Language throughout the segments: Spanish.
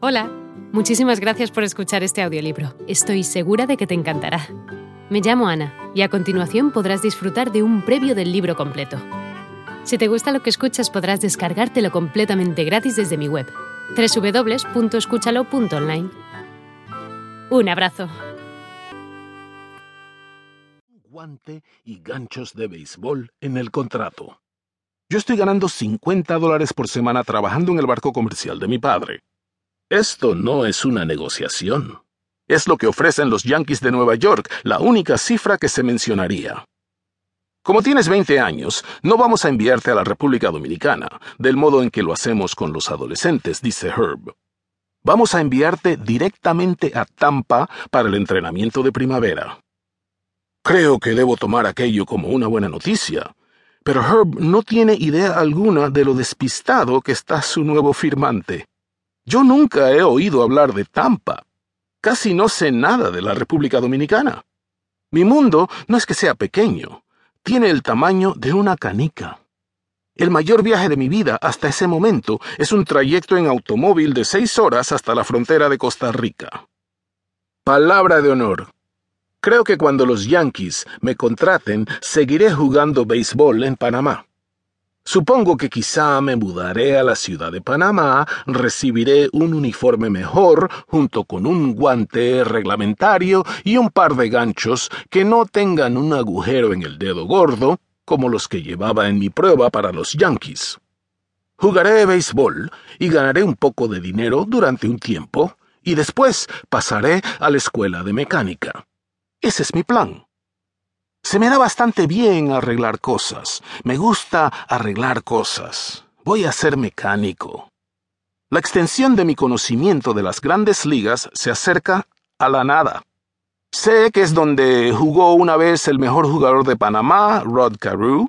Hola, muchísimas gracias por escuchar este audiolibro. Estoy segura de que te encantará. Me llamo Ana y a continuación podrás disfrutar de un previo del libro completo. Si te gusta lo que escuchas podrás descargártelo completamente gratis desde mi web, www.escúchalo.online. Un abrazo. Guante y ganchos de béisbol en el contrato. Yo estoy ganando 50 dólares por semana trabajando en el barco comercial de mi padre. Esto no es una negociación. Es lo que ofrecen los Yankees de Nueva York, la única cifra que se mencionaría. Como tienes 20 años, no vamos a enviarte a la República Dominicana, del modo en que lo hacemos con los adolescentes, dice Herb. Vamos a enviarte directamente a Tampa para el entrenamiento de primavera. Creo que debo tomar aquello como una buena noticia, pero Herb no tiene idea alguna de lo despistado que está su nuevo firmante. Yo nunca he oído hablar de Tampa. Casi no sé nada de la República Dominicana. Mi mundo no es que sea pequeño, tiene el tamaño de una canica. El mayor viaje de mi vida hasta ese momento es un trayecto en automóvil de seis horas hasta la frontera de Costa Rica. Palabra de honor. Creo que cuando los Yankees me contraten, seguiré jugando béisbol en Panamá. Supongo que quizá me mudaré a la ciudad de Panamá, recibiré un uniforme mejor, junto con un guante reglamentario y un par de ganchos que no tengan un agujero en el dedo gordo, como los que llevaba en mi prueba para los Yankees. Jugaré béisbol y ganaré un poco de dinero durante un tiempo, y después pasaré a la escuela de mecánica. Ese es mi plan. Se me da bastante bien arreglar cosas. Me gusta arreglar cosas. Voy a ser mecánico. La extensión de mi conocimiento de las grandes ligas se acerca a la nada. Sé que es donde jugó una vez el mejor jugador de Panamá, Rod Carew.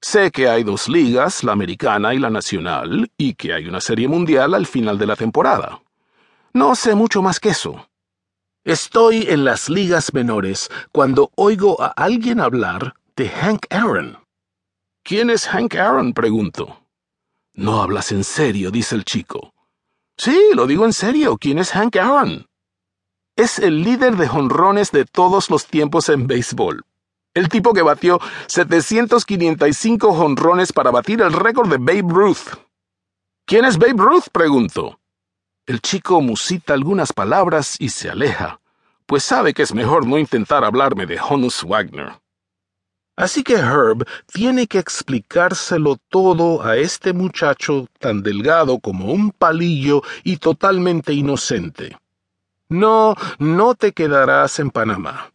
Sé que hay dos ligas, la americana y la nacional, y que hay una serie mundial al final de la temporada. No sé mucho más que eso. Estoy en las ligas menores cuando oigo a alguien hablar de Hank Aaron. ¿Quién es Hank Aaron? pregunto. No hablas en serio, dice el chico. Sí, lo digo en serio. ¿Quién es Hank Aaron? Es el líder de jonrones de todos los tiempos en béisbol. El tipo que batió 755 jonrones para batir el récord de Babe Ruth. ¿Quién es Babe Ruth? pregunto. El chico musita algunas palabras y se aleja, pues sabe que es mejor no intentar hablarme de Honus Wagner. Así que Herb tiene que explicárselo todo a este muchacho tan delgado como un palillo y totalmente inocente. No, no te quedarás en Panamá.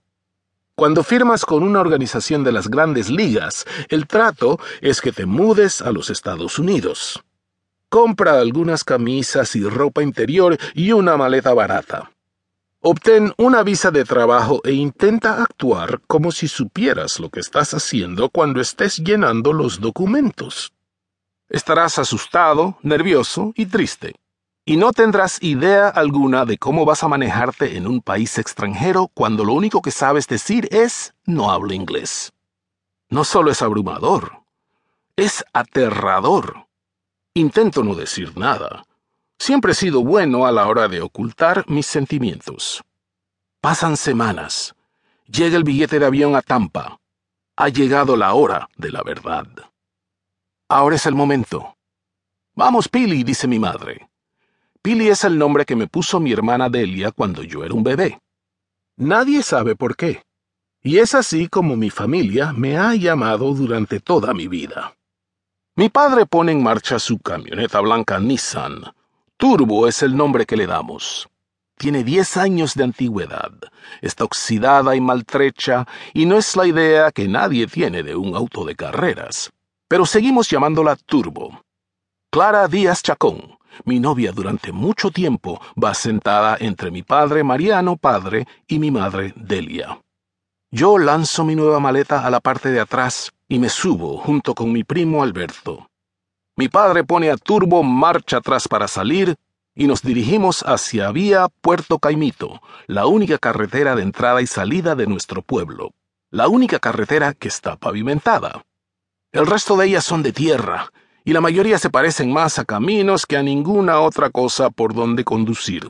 Cuando firmas con una organización de las grandes ligas, el trato es que te mudes a los Estados Unidos. Compra algunas camisas y ropa interior y una maleta barata. Obtén una visa de trabajo e intenta actuar como si supieras lo que estás haciendo cuando estés llenando los documentos. Estarás asustado, nervioso y triste, y no tendrás idea alguna de cómo vas a manejarte en un país extranjero cuando lo único que sabes decir es no hablo inglés. No solo es abrumador, es aterrador. Intento no decir nada. Siempre he sido bueno a la hora de ocultar mis sentimientos. Pasan semanas. Llega el billete de avión a Tampa. Ha llegado la hora de la verdad. Ahora es el momento. Vamos, Pili, dice mi madre. Pili es el nombre que me puso mi hermana Delia cuando yo era un bebé. Nadie sabe por qué. Y es así como mi familia me ha llamado durante toda mi vida. Mi padre pone en marcha su camioneta blanca Nissan. Turbo es el nombre que le damos. Tiene 10 años de antigüedad, está oxidada y maltrecha, y no es la idea que nadie tiene de un auto de carreras. Pero seguimos llamándola Turbo. Clara Díaz Chacón, mi novia durante mucho tiempo, va sentada entre mi padre Mariano Padre y mi madre Delia. Yo lanzo mi nueva maleta a la parte de atrás y me subo junto con mi primo Alberto. Mi padre pone a turbo marcha atrás para salir y nos dirigimos hacia vía Puerto Caimito, la única carretera de entrada y salida de nuestro pueblo, la única carretera que está pavimentada. El resto de ellas son de tierra, y la mayoría se parecen más a caminos que a ninguna otra cosa por donde conducir.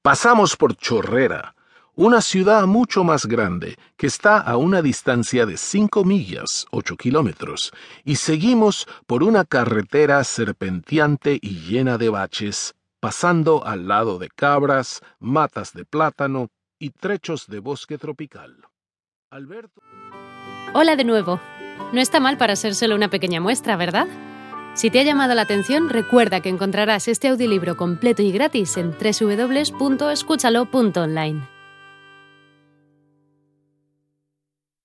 Pasamos por Chorrera, una ciudad mucho más grande que está a una distancia de 5 millas, 8 kilómetros, y seguimos por una carretera serpenteante y llena de baches, pasando al lado de cabras, matas de plátano y trechos de bosque tropical. Alberto. Hola de nuevo. No está mal para ser solo una pequeña muestra, ¿verdad? Si te ha llamado la atención, recuerda que encontrarás este audiolibro completo y gratis en www.escúchalo.online.